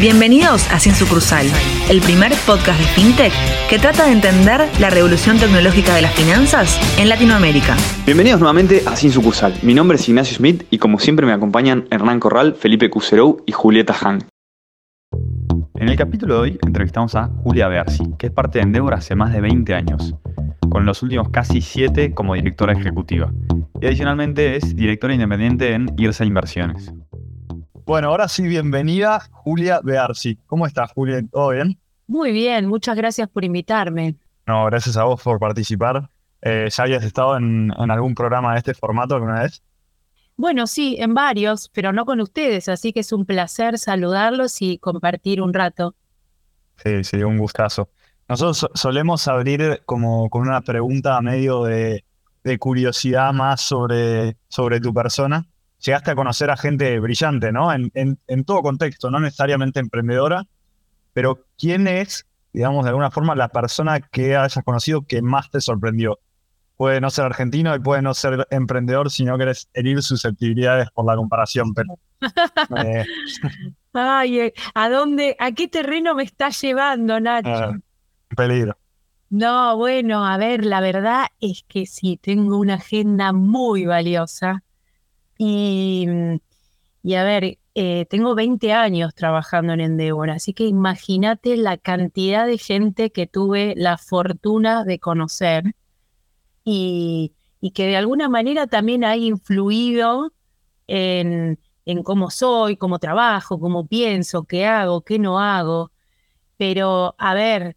Bienvenidos a Sin Sucursal, el primer podcast de FinTech que trata de entender la revolución tecnológica de las finanzas en Latinoamérica. Bienvenidos nuevamente a Sin Sucursal. Mi nombre es Ignacio Smith y como siempre me acompañan Hernán Corral, Felipe Cuserou y Julieta Han. En el capítulo de hoy entrevistamos a Julia Bersi, que es parte de Endeavor hace más de 20 años, con los últimos casi 7 como directora ejecutiva. Y adicionalmente es directora independiente en IRSA Inversiones. Bueno, ahora sí, bienvenida Julia Bearsi. ¿Cómo estás, Julia? ¿Todo bien? Muy bien, muchas gracias por invitarme. No, gracias a vos por participar. Eh, ¿Ya habías estado en, algún programa de este formato alguna vez? Bueno, sí, en varios, pero no con ustedes, así que es un placer saludarlos y compartir un rato. Sí, sí, un gustazo. Nosotros solemos abrir como con una pregunta medio de, de curiosidad más sobre, sobre tu persona llegaste a conocer a gente brillante, ¿no? En, todo contexto, no necesariamente emprendedora, pero ¿quién es, digamos, de alguna forma la persona que hayas conocido que más te sorprendió? Puede no ser argentino y puede no ser emprendedor si no querés herir susceptibilidades por la comparación, pero... Eh, Ay, eh, ¿a dónde, a qué terreno me estás llevando, Nacho? Ah, peligro. No, bueno, a ver, la verdad es que sí, tengo una agenda muy valiosa y, y a ver, eh, tengo 20 años trabajando en Endeavor, así que imagínate la cantidad de gente que tuve la fortuna de conocer y, y que de alguna manera también ha influido en, en cómo soy, cómo trabajo, cómo pienso, qué hago, qué no hago. Pero, a ver,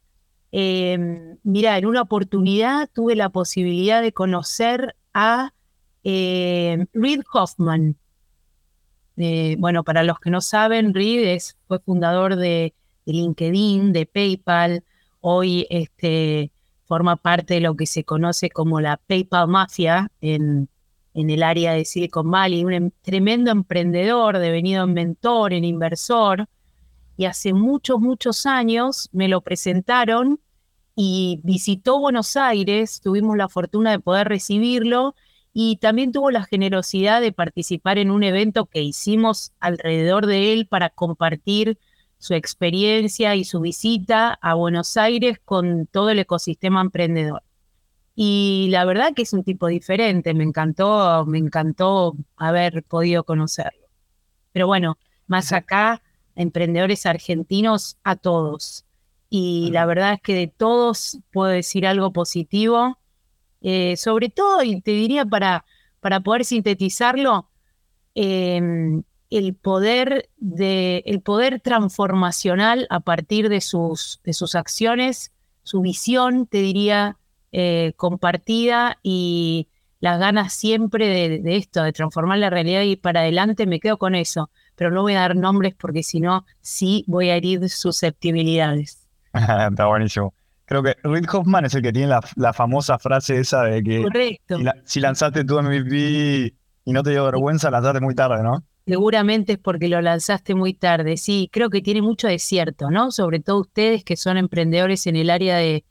em, mira, en una oportunidad tuve la posibilidad de conocer a eh, Reid Hoffman. Eh, bueno, para los que no saben, Reid fue fundador de, LinkedIn, de PayPal. Hoy este, forma parte de lo que se conoce como la PayPal Mafia en, en el área de Silicon Valley. Un em, tremendo emprendedor, devenido en mentor, en inversor. Y hace muchos, muchos años me lo presentaron y visitó Buenos Aires. Tuvimos la fortuna de poder recibirlo y también tuvo la generosidad de participar en un evento que hicimos alrededor de él para compartir su experiencia y su visita a Buenos Aires con todo el ecosistema emprendedor. Y la verdad que es un tipo diferente, me encantó, me encantó haber podido conocerlo. Pero bueno, más acá, emprendedores argentinos a todos. Y la verdad es que de todos puedo decir algo positivo eh, sobre todo, y te diría para, para poder sintetizarlo, em, el, poder de, el poder transformacional a partir de sus, de sus acciones, su visión, te diría, eh, compartida y las ganas siempre de, de, esto, de transformar la realidad y para adelante, me quedo con eso. Pero no voy a dar nombres porque si no, sí voy a herir susceptibilidades. Está buenísimo. Creo que Reid Hoffman es el que tiene la, famosa frase esa de que Si, lanzaste tu MVP y no te dio vergüenza, lanzaste muy tarde, ¿no? Seguramente es porque lo lanzaste muy tarde. Sí, creo que tiene mucho de cierto, ¿no? Sobre todo ustedes que son emprendedores en el área de,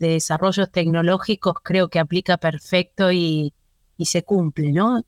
desarrollos tecnológicos, creo que aplica perfecto y, y se cumple, ¿no?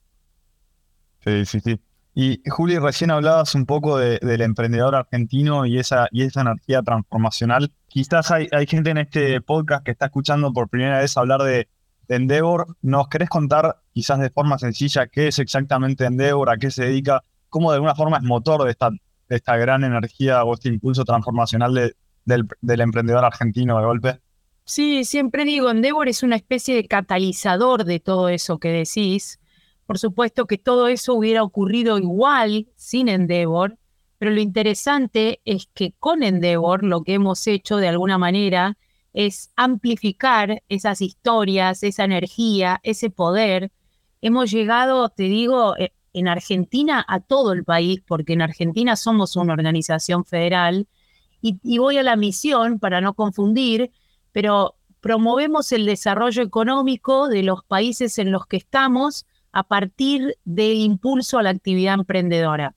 Sí, sí, sí. Y Juli, recién hablabas un poco del emprendedor argentino y esa, y esa energía transformacional. Quizás hay, hay, gente en este podcast que está escuchando por primera vez hablar de, Endeavor. ¿Nos querés contar quizás de forma sencilla qué es exactamente Endeavor, a qué se dedica, cómo de alguna forma es motor de esta, de esta gran energía o este impulso transformacional del, del emprendedor argentino de golpe? Sí, siempre digo, Endeavor es una especie de catalizador de todo eso que decís por supuesto que todo eso hubiera ocurrido igual sin Endeavor, pero lo interesante es que con Endeavor lo que hemos hecho de alguna manera es amplificar esas historias, esa energía, ese poder. Hemos llegado, te digo, eh, en Argentina a todo el país, porque en Argentina somos una organización federal, y, y voy a la misión para no confundir, pero promovemos el desarrollo económico de los países en los que estamos a partir del impulso a la actividad emprendedora.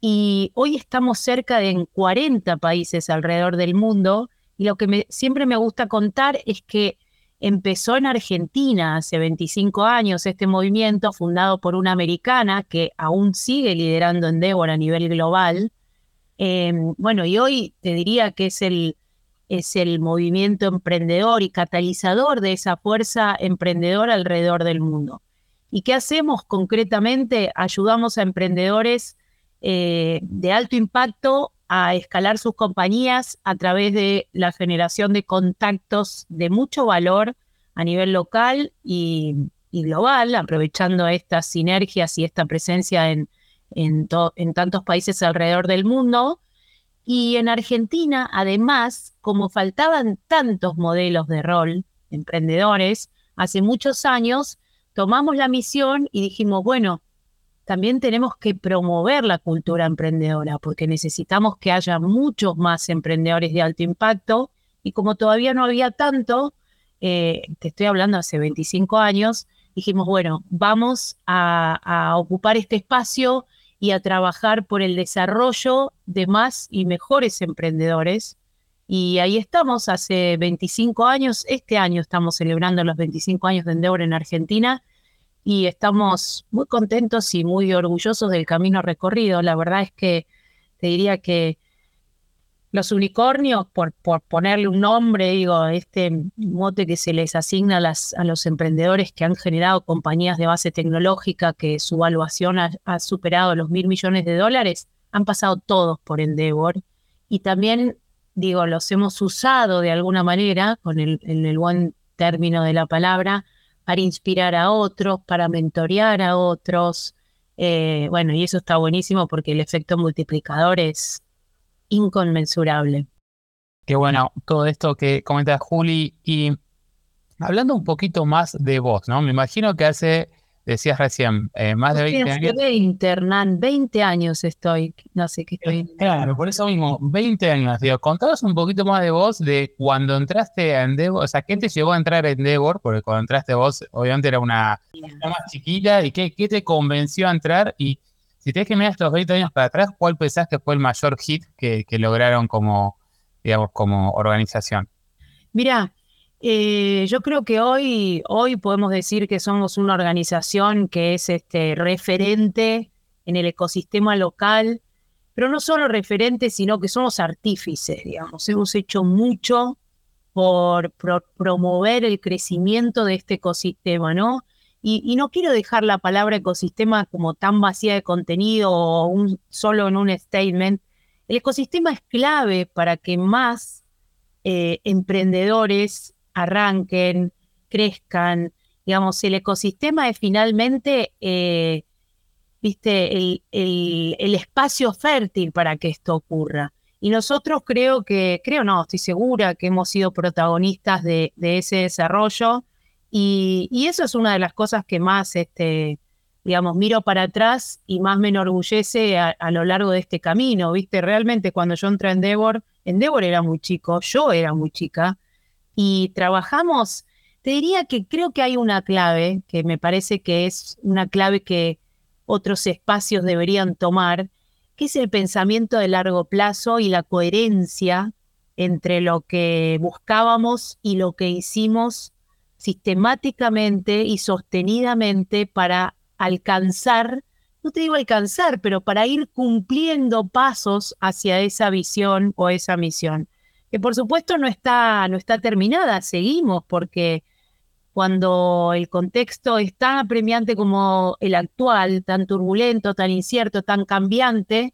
Y hoy estamos cerca de 40 países alrededor del mundo y lo que siempre me gusta contar es que empezó en Argentina hace 25 años este movimiento fundado por una americana que aún sigue liderando Endeavor a nivel global. Em, bueno, y hoy te diría que es el, es el movimiento emprendedor y catalizador de esa fuerza emprendedora alrededor del mundo. ¿Y qué hacemos concretamente? Ayudamos a emprendedores eh, de alto impacto a escalar sus compañías a través de la generación de contactos de mucho valor a nivel local y, global, aprovechando estas sinergias y esta presencia en, tantos países alrededor del mundo. Y en Argentina, además, como faltaban tantos modelos de rol, emprendedores, hace muchos años tomamos la misión y dijimos, bueno, también tenemos que promover la cultura emprendedora, porque necesitamos que haya muchos más emprendedores de alto impacto. Y como todavía no había tanto, eh, te estoy hablando hace 25 años, dijimos, bueno, vamos a, ocupar este espacio y a trabajar por el desarrollo de más y mejores emprendedores. Y ahí estamos, hace 25 años, este año estamos celebrando los 25 años de Endeavor en Argentina y estamos muy contentos y muy orgullosos del camino recorrido. La verdad es que te diría que los unicornios, por, por ponerle un nombre, digo, este mote que se les asigna a, las, a los emprendedores que han generado compañías de base tecnológica que su valuación ha, superado los mil millones de dólares, han pasado todos por Endeavor y también, digo, los hemos usado de alguna manera, con el, en el buen término de la palabra, para inspirar a otros, para mentorear a otros. Eh, bueno, y eso está buenísimo porque el efecto multiplicador es inconmensurable. Qué bueno todo esto que comenta Juli. Y hablando un poquito más de vos, ¿no? Me imagino que hace decías recién, eh, más de 20 años. 20, Hernán, 20 años estoy, no sé qué estoy. Claro, por eso mismo, 20 años. Digo, contanos un poquito más de vos, de cuando entraste a Endeavor, o sea, ¿qué te llevó a entrar a Endeavor? Porque cuando entraste vos, obviamente era una, más chiquita, ¿y qué, qué, te convenció a entrar? Y si tienes que mirar estos 20 años para atrás, ¿cuál pensás que fue el mayor hit que, que lograron como, digamos, como organización? Mira, eh, yo creo que hoy, hoy podemos decir que somos una organización que es este, referente en el ecosistema local, pero no solo referente, sino que somos artífices, digamos. Hemos hecho mucho por, promover el crecimiento de este ecosistema, ¿no? Y, no quiero dejar la palabra ecosistema como tan vacía de contenido o un, solo en un statement. El ecosistema es clave para que más eh, emprendedores arranquen, crezcan. Digamos, el ecosistema es finalmente, eh, viste, el, espacio fértil para que esto ocurra. Y nosotros creo que, creo no, estoy segura que hemos sido protagonistas de, ese desarrollo. Y, eso es una de las cosas que más, este, digamos, miro para atrás y más me enorgullece a, a, lo largo de este camino, ¿viste? Realmente cuando yo entré en Endeavor, Endeavor era muy chico, yo era muy chica, y trabajamos, te diría que creo que hay una clave, que me parece que es una clave que otros espacios deberían tomar, que es el pensamiento de largo plazo y la coherencia entre lo que buscábamos y lo que hicimos sistemáticamente y sostenidamente para alcanzar, no te digo alcanzar, pero para ir cumpliendo pasos hacia esa visión o esa misión que por supuesto no está, no está terminada, seguimos, porque cuando el contexto es tan apremiante como el actual, tan turbulento, tan incierto, tan cambiante,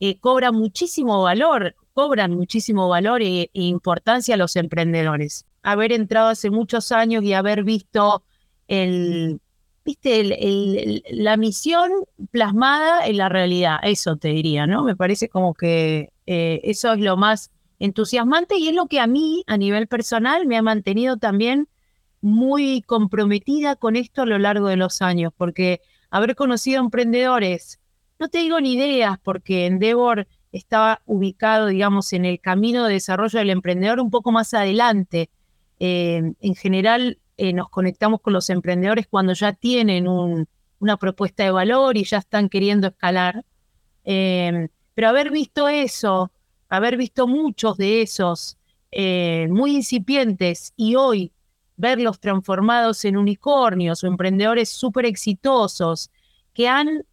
eh, cobra muchísimo valor, cobran muchísimo valor e, e, importancia a los emprendedores. Haber entrado hace muchos años y haber visto el, viste, la misión plasmada en la realidad, eso te diría, ¿no? Me parece como que eh, eso es lo más entusiasmante y es lo que a mí a nivel personal me ha mantenido también muy comprometida con esto a lo largo de los años, porque haber conocido emprendedores, no te digo ni ideas, porque Endeavor estaba ubicado, digamos, en el camino de desarrollo del emprendedor un poco más adelante. Eh, en general, eh, nos conectamos con los emprendedores cuando ya tienen una propuesta de valor y ya están queriendo escalar. Eh, pero haber visto eso, haber visto muchos de esos eh, muy incipientes y hoy verlos transformados en unicornios o emprendedores súper exitosos que han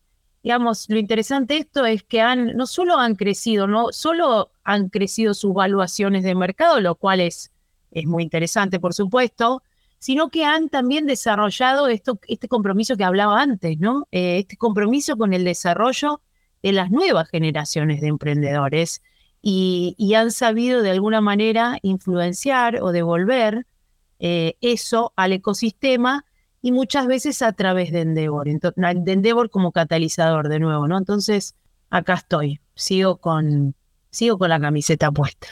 digamos, lo interesante de esto es que han, no solo han crecido, no solo han crecido sus valuaciones de mercado, lo cual es, es muy interesante, por supuesto, sino que han también desarrollado esto, este compromiso que hablaba antes, ¿no? Eh, este compromiso con el desarrollo de las nuevas generaciones de emprendedores y, han sabido de alguna manera influenciar o devolver eh, eso al ecosistema y muchas veces a través de Endeavor, de Endeavor como catalizador de nuevo, ¿no? Entonces, acá estoy, sigo con, sigo con la camiseta puesta.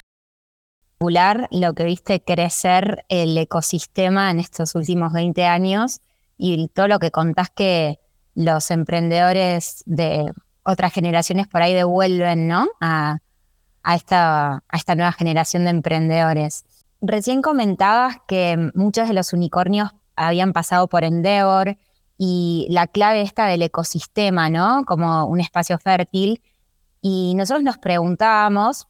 Lo que viste crecer el ecosistema en estos últimos 20 años y todo lo que contás que los emprendedores de otras generaciones por ahí devuelven, ¿no? A, a, esta, a esta nueva generación de emprendedores. Recién comentabas que muchos de los unicornios habían pasado por Endeavor y la clave está del ecosistema, ¿no? Como un espacio fértil. Y nosotros nos preguntábamos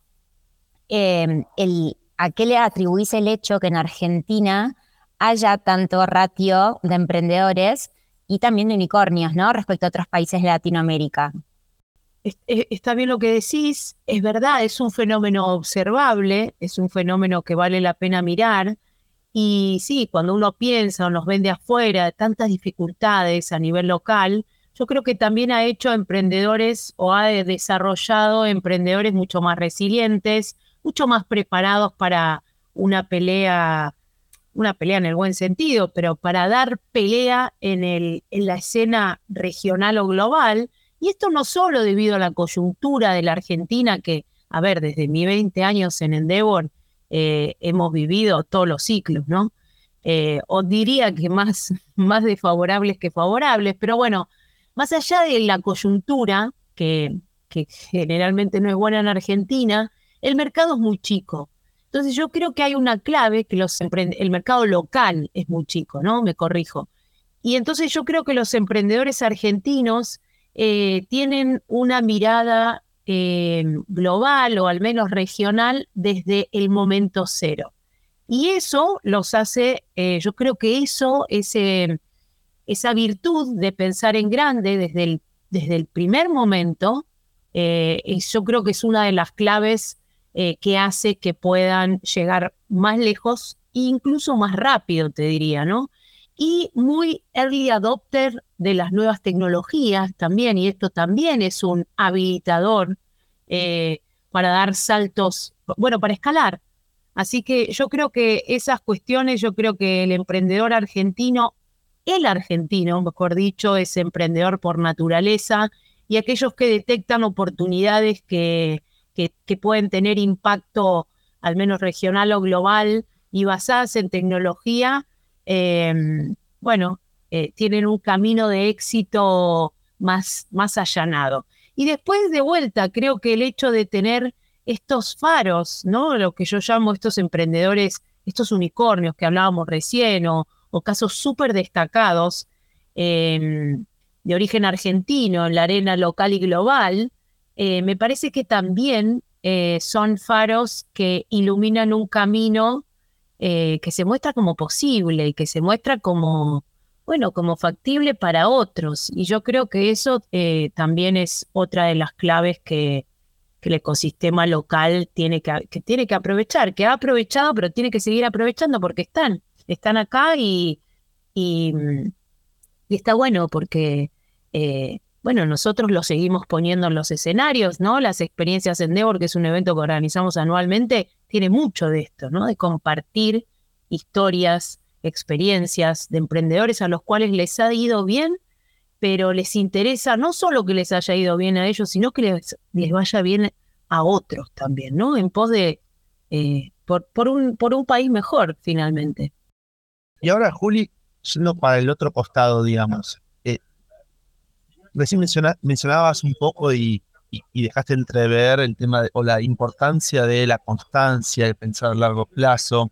em, el, a qué le atribuís el hecho que en Argentina haya tanto ratio de emprendedores y también de unicornios, ¿no? Respecto a otros países de Latinoamérica. Está bien lo que decís, es verdad, es un fenómeno observable, es un fenómeno que vale la pena mirar. Y sí, cuando uno piensa o nos vende afuera tantas dificultades a nivel local, yo creo que también ha hecho emprendedores o ha desarrollado emprendedores mucho más resilientes, mucho más preparados para una pelea, una pelea en el buen sentido, pero para dar pelea en, el, en la escena regional o global. Y esto no solo debido a la coyuntura de la Argentina, que, a ver, desde mis 20 años en Endeavor, eh, hemos vivido todos los ciclos, ¿no? Eh, o diría que más, más desfavorables que favorables, pero bueno, más allá de la coyuntura, que, que generalmente no es buena en Argentina, el mercado es muy chico. Entonces yo creo que hay una clave que los el mercado local es muy chico, ¿no? Me corrijo. Y entonces yo creo que los emprendedores argentinos eh, tienen una mirada eh, global o al menos regional desde el momento cero. Y eso los hace, eh, yo creo que eso, ese, esa virtud de pensar en grande desde el, desde el primer momento, yo creo que es una de las claves que hace que puedan llegar más lejos incluso más rápido, te diría, ¿no? Y muy early adopter de las nuevas tecnologías también, y esto también es un habilitador eh, para dar saltos, bueno, para escalar. Así que yo creo que esas cuestiones, yo creo que el emprendedor argentino, el argentino, mejor dicho, es emprendedor por naturaleza y aquellos que detectan oportunidades que, que, pueden tener impacto al menos regional o global y basadas en tecnología, em, bueno, eh, tienen un camino de éxito más, más allanado. Y después de vuelta, creo que el hecho de tener estos faros, ¿no? Lo que yo llamo estos emprendedores, estos unicornios que hablábamos recién, o, casos súper destacados em, de origen argentino en la arena local y global, eh, me parece que también eh, son faros que iluminan un camino que se muestra como posible y que se muestra como, bueno, como factible para otros. Y yo creo que eso eh, también es otra de las claves que, el ecosistema local tiene que, tiene que aprovechar, que ha aprovechado, pero tiene que seguir aprovechando porque están, están acá y, y, está bueno porque, eh, bueno, nosotros lo seguimos poniendo en los escenarios, ¿no? Las experiencias en Endeavor, que es un evento que organizamos anualmente, tiene mucho de esto, ¿no? De compartir historias, experiencias de emprendedores a los cuales les ha ido bien, pero les interesa no solo que les haya ido bien a ellos, sino que les, vaya bien a otros también, ¿no? En pos de, eh, por, un, por un país mejor, finalmente. Y ahora, Juli, yendo para el otro costado, digamos, eh, recién mencionabas un poco y, y, dejaste entrever el tema o la importancia de la constancia, de pensar a largo plazo.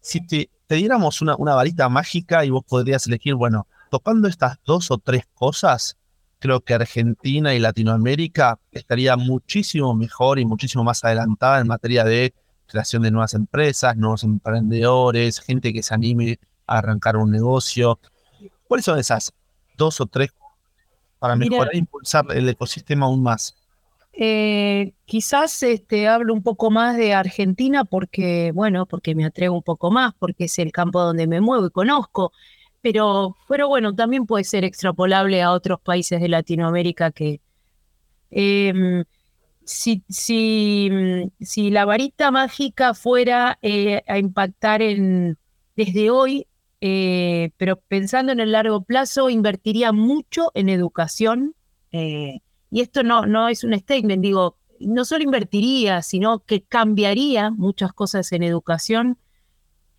Si te, te diéramos una, una varita mágica y vos podrías elegir, bueno, tocando estas dos o tres cosas, creo que Argentina y Latinoamérica estaría muchísimo mejor y muchísimo más adelantada en materia de creación de nuevas empresas, nuevos emprendedores, gente que se anime a arrancar un negocio. ¿Cuáles son esas dos o tres para mejorar e impulsar el ecosistema aún más? Eh, quizás este, hablo un poco más de Argentina porque, bueno, porque me atrevo un poco más, porque es el campo donde me muevo y conozco, pero, pero bueno, también puede ser extrapolable a otros países de Latinoamérica que em, si, si, si, la varita mágica fuera eh, a impactar en, desde hoy, eh, pero pensando en el largo plazo, invertiría mucho en educación y esto no, no es un statement, digo, no solo invertiría, sino que cambiaría muchas cosas en educación.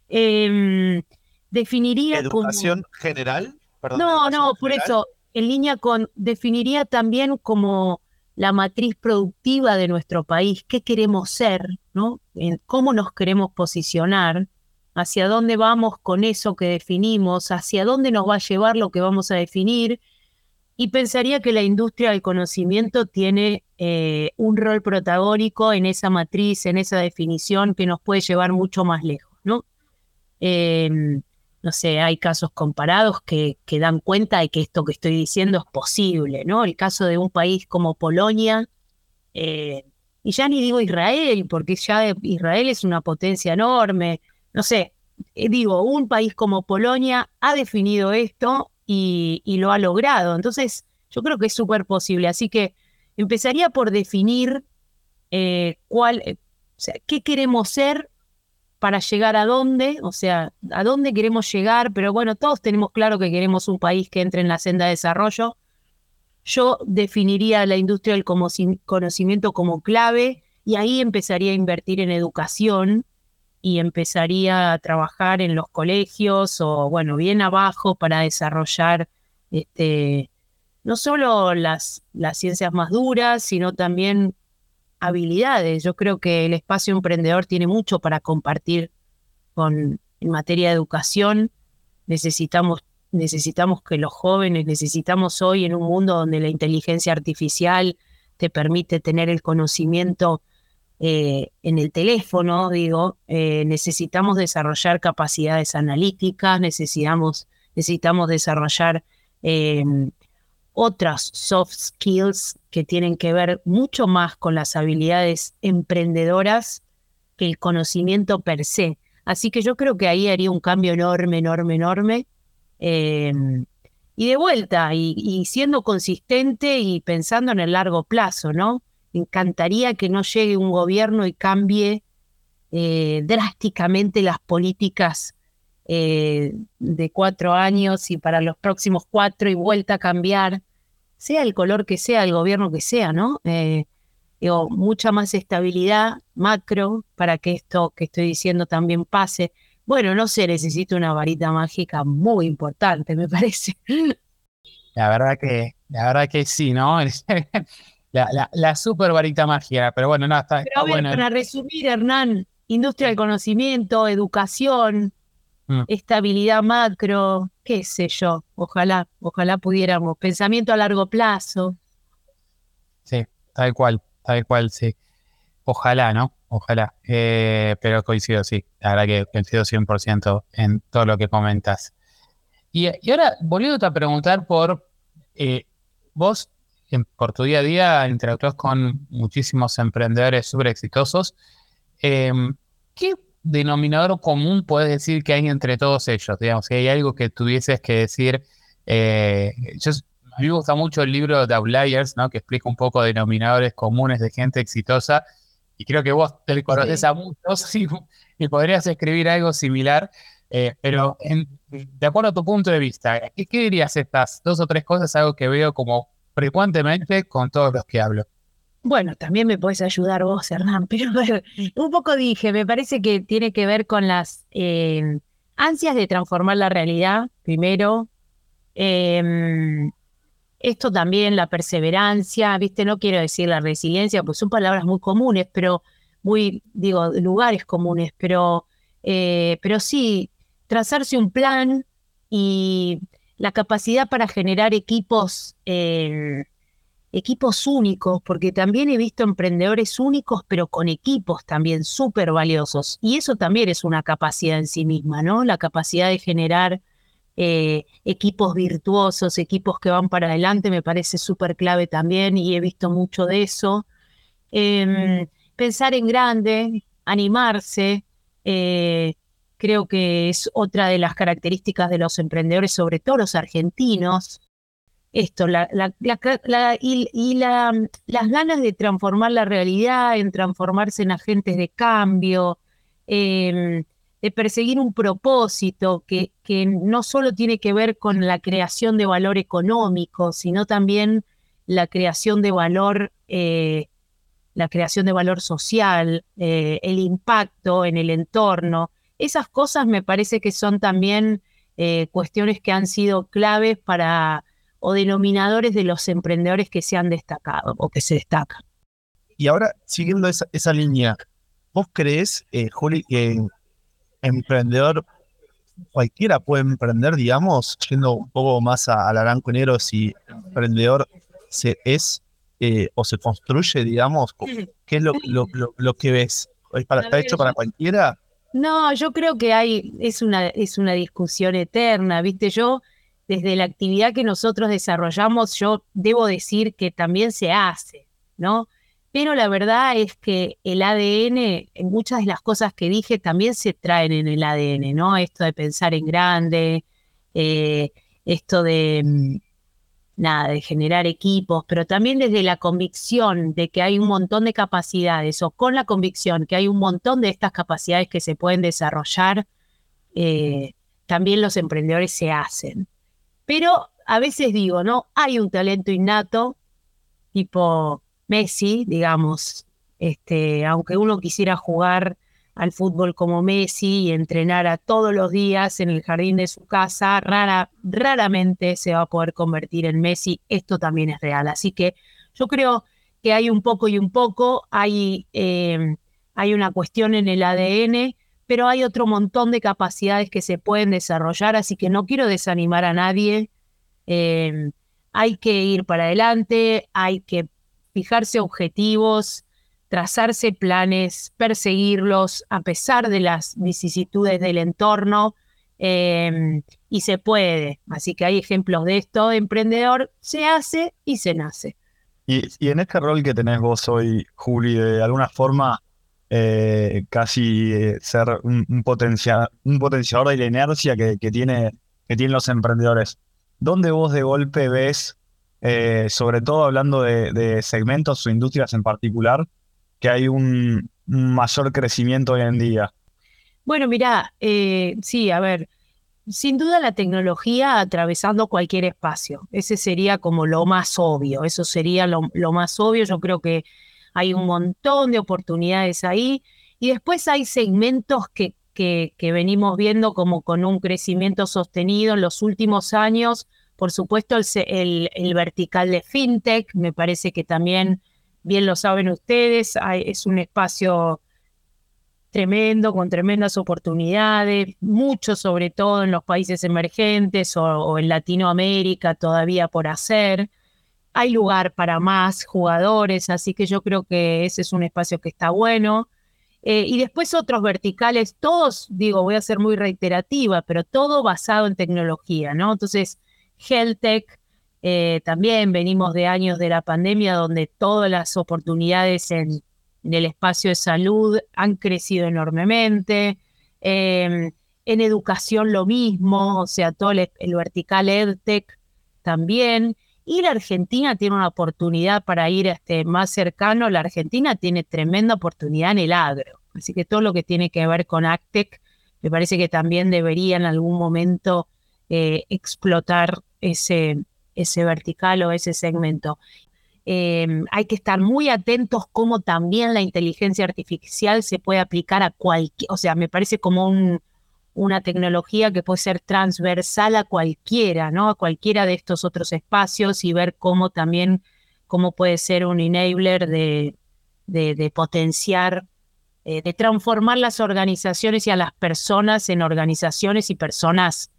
Em, definiría ¿Educación general? no, no, por eso, en línea con, definiría también como la matriz productiva de nuestro país, qué queremos ser, ¿no? cómo nos queremos posicionar, hacia dónde vamos con eso que definimos, hacia dónde nos va a llevar lo que vamos a definir y pensaría que la industria del conocimiento tiene eh, un rol protagónico en esa matriz, en esa definición que nos puede llevar mucho más lejos, ¿no? Em, no sé, hay casos comparados que, que, dan cuenta de que esto que estoy diciendo es posible, ¿no? El caso de un país como Polonia, eh, y ya ni digo Israel, porque ya Israel es una potencia enorme, no sé, eh, digo, un país como Polonia ha definido esto y, lo ha logrado. Entonces, yo creo que es súper posible. Así que empezaría por definir eh, cuál, eh, qué queremos ser para llegar a dónde, o sea, a dónde queremos llegar, pero bueno, todos tenemos claro que queremos un país que entre en la senda de desarrollo. Yo definiría la industria del conocimiento como clave y ahí empezaría a invertir en educación y empezaría a trabajar en los colegios o, bueno, bien abajo para desarrollar este, no solo las, las ciencias más duras, sino también habilidades. Yo creo que el espacio emprendedor tiene mucho para compartir con, en materia de educación. Necesitamos, necesitamos que los jóvenes, necesitamos hoy en un mundo donde la inteligencia artificial te permite tener el conocimiento eh, en el teléfono, digo, eh, necesitamos desarrollar capacidades analíticas, necesitamos, necesitamos desarrollar em, otras soft skills que tienen que ver mucho más con las habilidades emprendedoras que el conocimiento per se. Así que yo creo que ahí haría un cambio enorme, enorme, enorme. Em, y de vuelta, y, y, siendo consistente y pensando en el largo plazo, ¿no? Encantaría que no llegue un gobierno y cambie eh, drásticamente las políticas eh, de cuatro años y para los próximos cuatro y vuelta a cambiar, sea el color que sea, el gobierno que sea, ¿no? Eh, mucha más estabilidad macro para que esto que estoy diciendo también pase. Bueno, no se necesita una varita mágica muy importante, me parece. La verdad que, la verdad que sí, ¿no? la, la, super varita mágica, pero bueno, no, está, pero a ver, Para resumir, Hernán, industria del conocimiento, educación, mm. estabilidad macro, qué sé yo, ojalá, ojalá pudiéramos, pensamiento a largo plazo. Sí, tal cual, tal cual, sí. Ojalá, ¿no? Ojalá. Eh, pero coincido, sí. La verdad que coincido 100% en todo lo que comentas. Y, y ahora, volviendo a preguntar por eh, vos, por tu día a día interactúas con muchísimos emprendedores súper exitosos. Em, ¿Qué denominador común puedes decir que hay entre todos ellos? Digamos, si hay algo que tuvieses que decir. Eh, a mí me gusta mucho el libro de Outliers, ¿no? que explica un poco denominadores comunes de gente exitosa. Y creo que vos te conoces a muchos y, podrías escribir algo similar. Eh, pero de acuerdo a tu punto de vista, ¿qué, ¿qué, dirías estas dos o tres cosas? Algo que veo como frecuentemente con todos los que hablo. Bueno, también me puedes ayudar vos, Hernán, pero un poco dije, me parece que tiene que ver con las eh, ansias de transformar la realidad, primero. Em, esto también, la perseverancia, viste, no quiero decir la resiliencia, pues son palabras muy comunes, pero muy, digo, lugares comunes, pero, eh, pero sí, trazarse un plan y la capacidad para generar equipos, eh, equipos únicos, porque también he visto emprendedores únicos, pero con equipos también súper valiosos. Y eso también es una capacidad en sí misma, ¿no? La capacidad de generar eh, equipos virtuosos, equipos que van para adelante, me parece súper clave también y he visto mucho de eso. Em, pensar en grande, animarse, eh, creo que es otra de las características de los emprendedores, sobre todo los argentinos. Esto, y, las ganas de transformar la realidad, en transformarse en agentes de cambio, em, de perseguir un propósito que, que no solo tiene que ver con la creación de valor económico, sino también la creación de valor, eh, la creación de valor social, eh, el impacto en el entorno. Esas cosas me parece que son también eh, cuestiones que han sido claves para o denominadores de los emprendedores que se han destacado o que se destacan. Y ahora, siguiendo esa, esa línea, ¿vos crees, Juli, que emprendedor, cualquiera puede emprender, digamos, yendo un poco más al aranco negro, si emprendedor se es eh, o se construye, digamos, ¿qué es lo, lo, que ves? ¿Está hecho para cualquiera? No, yo creo que hay, es una, es una discusión eterna, viste, yo desde la actividad que nosotros desarrollamos, yo debo decir que también se hace, ¿no? pero la verdad es que el ADN, muchas de las cosas que dije también se traen en el ADN, ¿no? Esto de pensar en grande, eh, esto de, mm, nada, de generar equipos, pero también desde la convicción de que hay un montón de capacidades o con la convicción que hay un montón de estas capacidades que se pueden desarrollar, eh, también los emprendedores se hacen. Pero a veces digo, ¿no? Hay un talento innato, tipo Messi, digamos, este, aunque uno quisiera jugar al fútbol como Messi y entrenara todos los días en el jardín de su casa, rara, raramente se va a poder convertir en Messi. Esto también es real. Así que yo creo que hay un poco y un poco, hay, eh, hay una cuestión en el ADN, pero hay otro montón de capacidades que se pueden desarrollar, así que no quiero desanimar a nadie. Eh, hay que ir para adelante, hay que fijarse objetivos, trazarse planes, perseguirlos a pesar de las vicisitudes del entorno. Em, y se puede. Así que hay ejemplos de esto. Emprendedor se hace y se nace. Y, en este rol que tenés vos hoy, Juli, de alguna forma eh, casi eh, ser un, un, un, potenciador de la inercia que, tiene, que tienen los emprendedores, ¿dónde vos de golpe ves eh, sobre todo hablando de, segmentos o industrias en particular, que hay un, mayor crecimiento hoy en día? Bueno, mira, eh, sí, a ver, sin duda la tecnología atravesando cualquier espacio, ese sería como lo más obvio, eso sería lo, más obvio, yo creo que hay un montón de oportunidades ahí y después hay segmentos que, que, que venimos viendo como con un crecimiento sostenido en los últimos años, por supuesto, el, vertical de FinTech, me parece que también, bien lo saben ustedes, es un espacio tremendo, con tremendas oportunidades, mucho sobre todo en los países emergentes o, en Latinoamérica todavía por hacer. Hay lugar para más jugadores, así que yo creo que ese es un espacio que está bueno. Eh, y después otros verticales, todos, digo, voy a ser muy reiterativa, pero todo basado en tecnología, ¿no? Entonces, HealthTech. Eh, también venimos de años de la pandemia donde todas las oportunidades en, el espacio de salud han crecido enormemente. Em, en educación lo mismo, o sea, todo el, vertical EdTech también. Y la Argentina tiene una oportunidad para ir este, más cercano. La Argentina tiene tremenda oportunidad en el agro. Así que todo lo que tiene que ver con AgTech, me parece que también debería en algún momento eh, explotar ese, ese vertical o ese segmento. Em, hay que estar muy atentos cómo también la inteligencia artificial se puede aplicar a cualquier, o sea, me parece como un, una tecnología que puede ser transversal a cualquiera, ¿no? A cualquiera de estos otros espacios y ver cómo también, cómo puede ser un enabler de, de, potenciar, eh, de transformar las organizaciones y a las personas en organizaciones y personas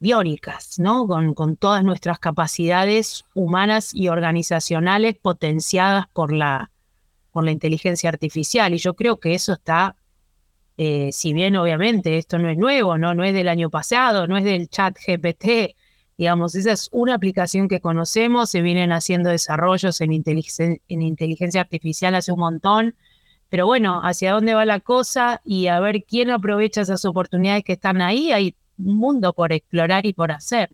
biónicas, ¿no? Con, todas nuestras capacidades humanas y organizacionales potenciadas por la, por la inteligencia artificial. Y yo creo que eso está eh, si bien obviamente esto no es nuevo, ¿no? no es del año pasado, no es del chat GPT, digamos, esa es una aplicación que conocemos, se vienen haciendo desarrollos en, en inteligencia artificial hace un montón, pero bueno, hacia dónde va la cosa y a ver quién aprovecha esas oportunidades que están ahí, hay mundo por explorar y por hacer.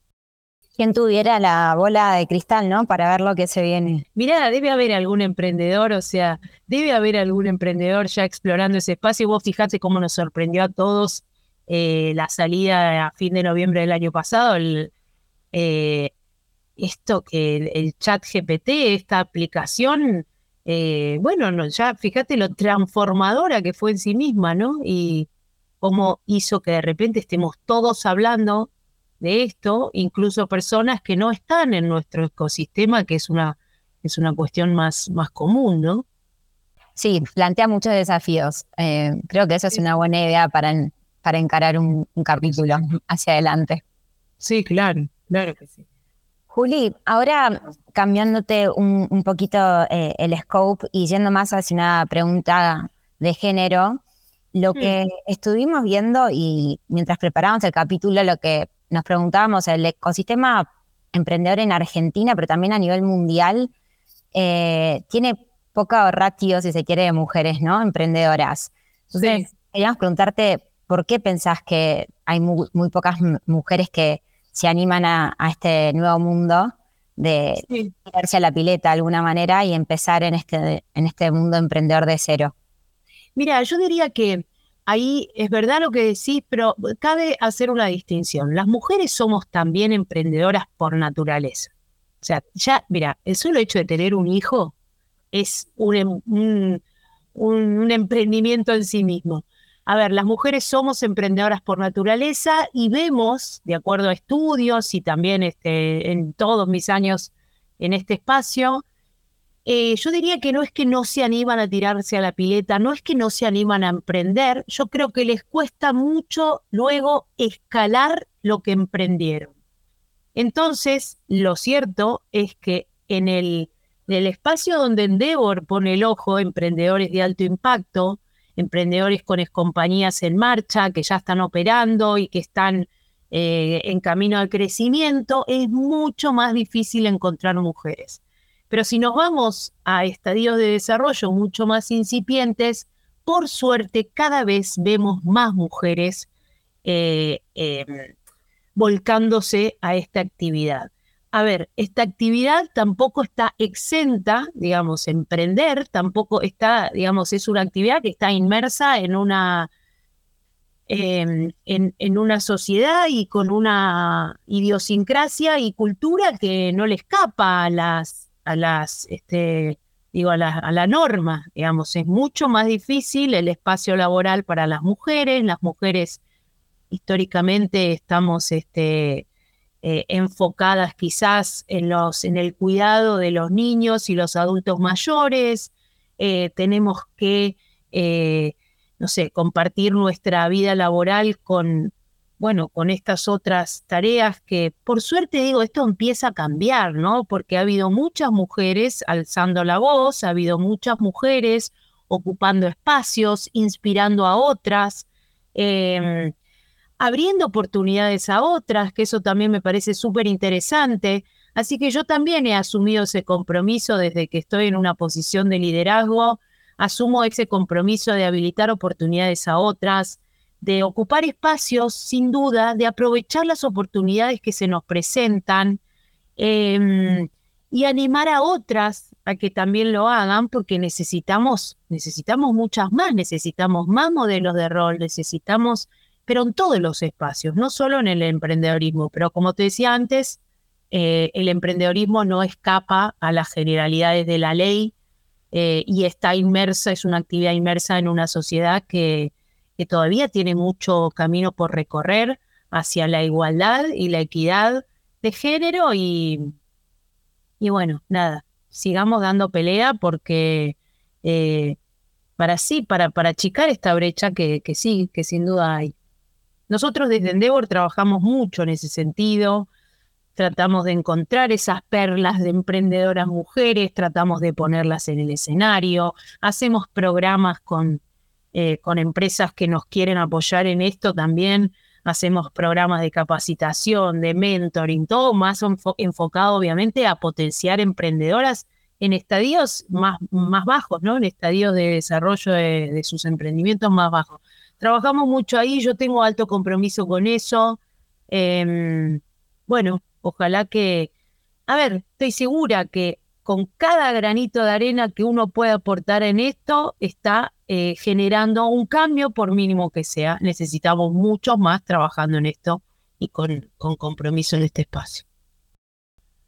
Quien tuviera la bola de cristal, ¿no? Para ver lo que se viene. Mirá, debe haber algún emprendedor, o sea, debe haber algún emprendedor ya explorando ese espacio. Vos fijate cómo nos sorprendió a todos eh, la salida a fin de noviembre del año pasado, eh, esto que el, chat GPT, esta aplicación, eh, bueno, ya fíjate lo transformadora que fue en sí misma, ¿no? Y cómo hizo que de repente estemos todos hablando de esto, incluso personas que no están en nuestro ecosistema, que es una, es una cuestión más, más común, ¿no? Sí, plantea muchos desafíos. Eh, creo que eso es una buena idea para, para encarar un, capítulo hacia adelante. Sí, claro, claro que sí. Juli, ahora cambiándote un, poquito eh, el scope y yendo más hacia una pregunta de género, lo mm. que estuvimos viendo y mientras preparamos el capítulo, lo que nos preguntábamos, el ecosistema emprendedor en Argentina, pero también a nivel mundial, eh, tiene poca ratio, si se quiere, de mujeres, ¿no? Emprendedoras. Entonces, queríamos preguntarte, ¿por qué pensás que hay muy, pocas mujeres que se animan a, este nuevo mundo de tirarse a la pileta de alguna manera y empezar en este, en este mundo emprendedor de cero? Mira, yo diría que ahí es verdad lo que decís, pero cabe hacer una distinción. Las mujeres somos también emprendedoras por naturaleza. O sea, ya, mira, el solo hecho de tener un hijo es un, em, un, emprendimiento en sí mismo. A ver, las mujeres somos emprendedoras por naturaleza y vemos, de acuerdo a estudios y también este, en todos mis años en este espacio, eh, yo diría que no es que no se animan a tirarse a la pileta, no es que no se animan a emprender, yo creo que les cuesta mucho luego escalar lo que emprendieron. Entonces, lo cierto es que en el, espacio donde Endeavor pone el ojo, emprendedores de alto impacto, emprendedores con compañías en marcha, que ya están operando y que están eh, en camino al crecimiento, es mucho más difícil encontrar mujeres. Pero si nos vamos a estadios de desarrollo mucho más incipientes, por suerte cada vez vemos más mujeres eh, em, volcándose a esta actividad. A ver, esta actividad tampoco está exenta, digamos, emprender, tampoco está, digamos, es una actividad que está inmersa en una, em, en, una sociedad y con una idiosincrasia y cultura que no le escapa a las a las, este, digo, a la, norma, digamos, es mucho más difícil el espacio laboral para las mujeres, las mujeres históricamente estamos este, eh, enfocadas quizás en, los, en el cuidado de los niños y los adultos mayores, eh, tenemos que, eh, no sé, compartir nuestra vida laboral con, bueno, con estas otras tareas que por suerte digo, esto empieza a cambiar, ¿no? Porque ha habido muchas mujeres alzando la voz, ha habido muchas mujeres ocupando espacios, inspirando a otras, em, abriendo oportunidades a otras, que eso también me parece súper interesante. Así que yo también he asumido ese compromiso desde que estoy en una posición de liderazgo, asumo ese compromiso de habilitar oportunidades a otras, de ocupar espacios, sin duda, de aprovechar las oportunidades que se nos presentan em, y animar a otras a que también lo hagan, porque necesitamos, necesitamos muchas más, necesitamos más modelos de rol, necesitamos, pero en todos los espacios, no solo en el emprendedorismo, pero como te decía antes, eh, el emprendedorismo no escapa a las generalidades de la ley eh, y está inmersa, es una actividad inmersa en una sociedad que, que todavía tiene mucho camino por recorrer hacia la igualdad y la equidad de género y, y bueno, nada, sigamos dando pelea porque eh, para sí, para, para achicar esta brecha que, que sí, que sin duda hay. Nosotros desde Endeavor trabajamos mucho en ese sentido, tratamos de encontrar esas perlas de emprendedoras mujeres, tratamos de ponerlas en el escenario, hacemos programas con eh, con empresas que nos quieren apoyar en esto también. Hacemos programas de capacitación, de mentoring, todo más enfocado obviamente a potenciar emprendedoras en estadios más, más bajos, ¿no? En estadios de desarrollo de, sus emprendimientos más bajos. Trabajamos mucho ahí, yo tengo alto compromiso con eso. Em, bueno, ojalá que, a ver, estoy segura que con cada granito de arena que uno puede aportar en esto, está eh, generando un cambio, por mínimo que sea. Necesitamos muchos más trabajando en esto y con, con compromiso en este espacio.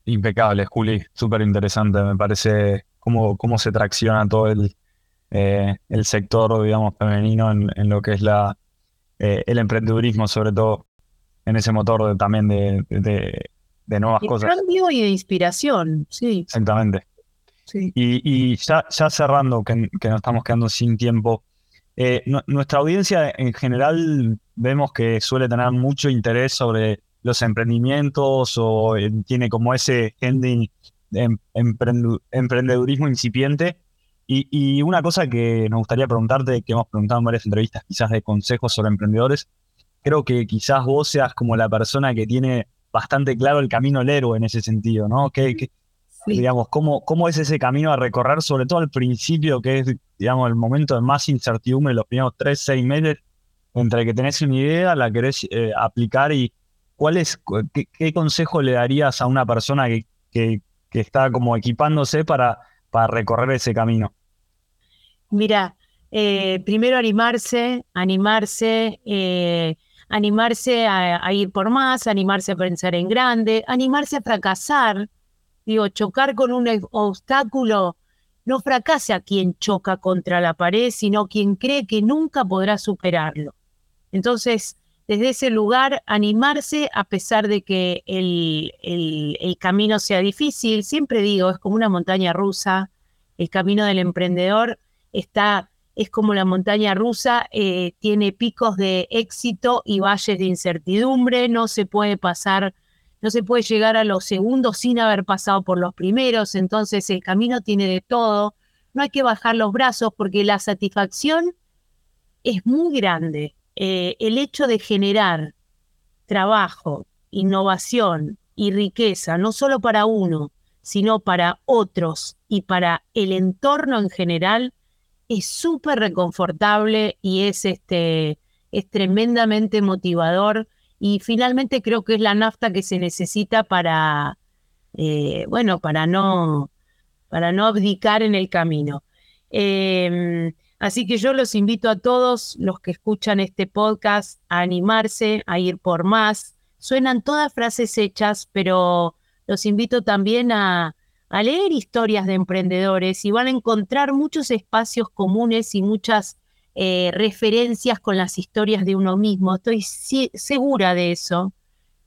Impecable, Juli, súper interesante. Me parece cómo, cómo se tracciona todo el, eh, el sector, digamos, femenino en, lo que es la, eh, el emprendedurismo, sobre todo en ese motor también de, de nuevas cosas. Cambio y de inspiración, sí. Exactamente. Sí. Y, ya, ya, cerrando, que, que, nos estamos quedando sin tiempo, eh, nuestra audiencia en general vemos que suele tener mucho interés sobre los emprendimientos o eh, tiene como ese ending de emprendedurismo incipiente. Y, y, una cosa que nos gustaría preguntarte, que hemos preguntado en varias entrevistas quizás de consejos sobre emprendedores, creo que quizás vos seas como la persona que tiene bastante claro el camino del héroe en ese sentido, ¿no? Que, digamos, cómo, cómo es ese camino a recorrer, sobre todo al principio, que es, digamos, el momento de más incertidumbre, los primeros tres, seis meses, entre que tenés una idea, la querés eh, aplicar y cuál es, qué, consejo le darías a una persona que, que, está como equipándose para, para recorrer ese camino? Mira, eh, primero animarse, animarse, eh, animarse a, ir por más, animarse a pensar en grande, animarse a fracasar. Digo, chocar con un obstáculo no fracasa quien choca contra la pared, sino quien cree que nunca podrá superarlo. Entonces, desde ese lugar, animarse a pesar de que el, el, camino sea difícil. Siempre digo, es como una montaña rusa. El camino del emprendedor está es como la montaña rusa, eh, tiene picos de éxito y valles de incertidumbre, no se puede pasar, no se puede llegar a los segundos sin haber pasado por los primeros, entonces el camino tiene de todo, no hay que bajar los brazos porque la satisfacción es muy grande. Eh, el hecho de generar trabajo, innovación y riqueza, no solo para uno, sino para otros y para el entorno en general, es súper reconfortable y es, este, es tremendamente motivador y finalmente creo que es la nafta que se necesita para, eh, bueno, para no, para no abdicar en el camino. Em, así que yo los invito a todos los que escuchan este podcast a animarse, a ir por más. Suenan todas frases hechas, pero los invito también a, a leer historias de emprendedores y van a encontrar muchos espacios comunes y muchas eh, referencias con las historias de uno mismo. Estoy segura de eso.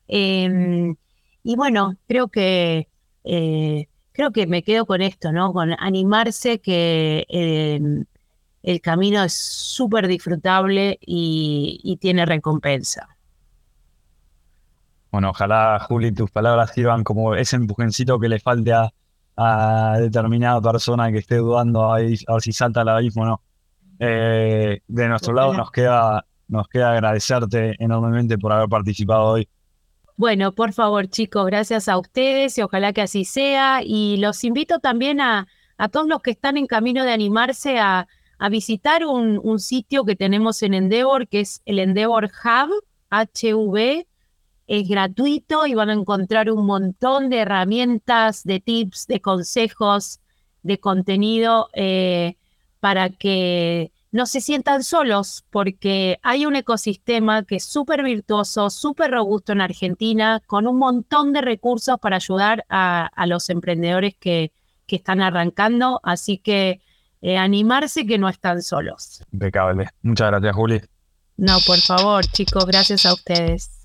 Em, y bueno, creo que eh, creo que me quedo con esto, ¿no? Con animarse que em, el camino es súper disfrutable y, tiene recompensa. Bueno, ojalá, Juli, tus palabras sirvan como ese empujoncito que le falte a, a determinada persona que esté dudando a ver si salta al abismo o no. Eh, de nuestro lado nos queda, nos queda agradecerte enormemente por haber participado hoy. Bueno, por favor, chicos, gracias a ustedes y ojalá que así sea. Y los invito también a, a todos los que están en camino de animarse a, a visitar un, un, sitio que tenemos en Endeavor, que es el Endeavor Hub, HV, es gratuito y van a encontrar un montón de herramientas, de tips, de consejos, de contenido eh, para que no se sientan solos, porque hay un ecosistema que es súper virtuoso, súper robusto en Argentina, con un montón de recursos para ayudar a, los emprendedores que, que, están arrancando. Así que eh, animarse que no están solos. Impecable. Muchas gracias, Juli. No, por favor, chicos, gracias a ustedes.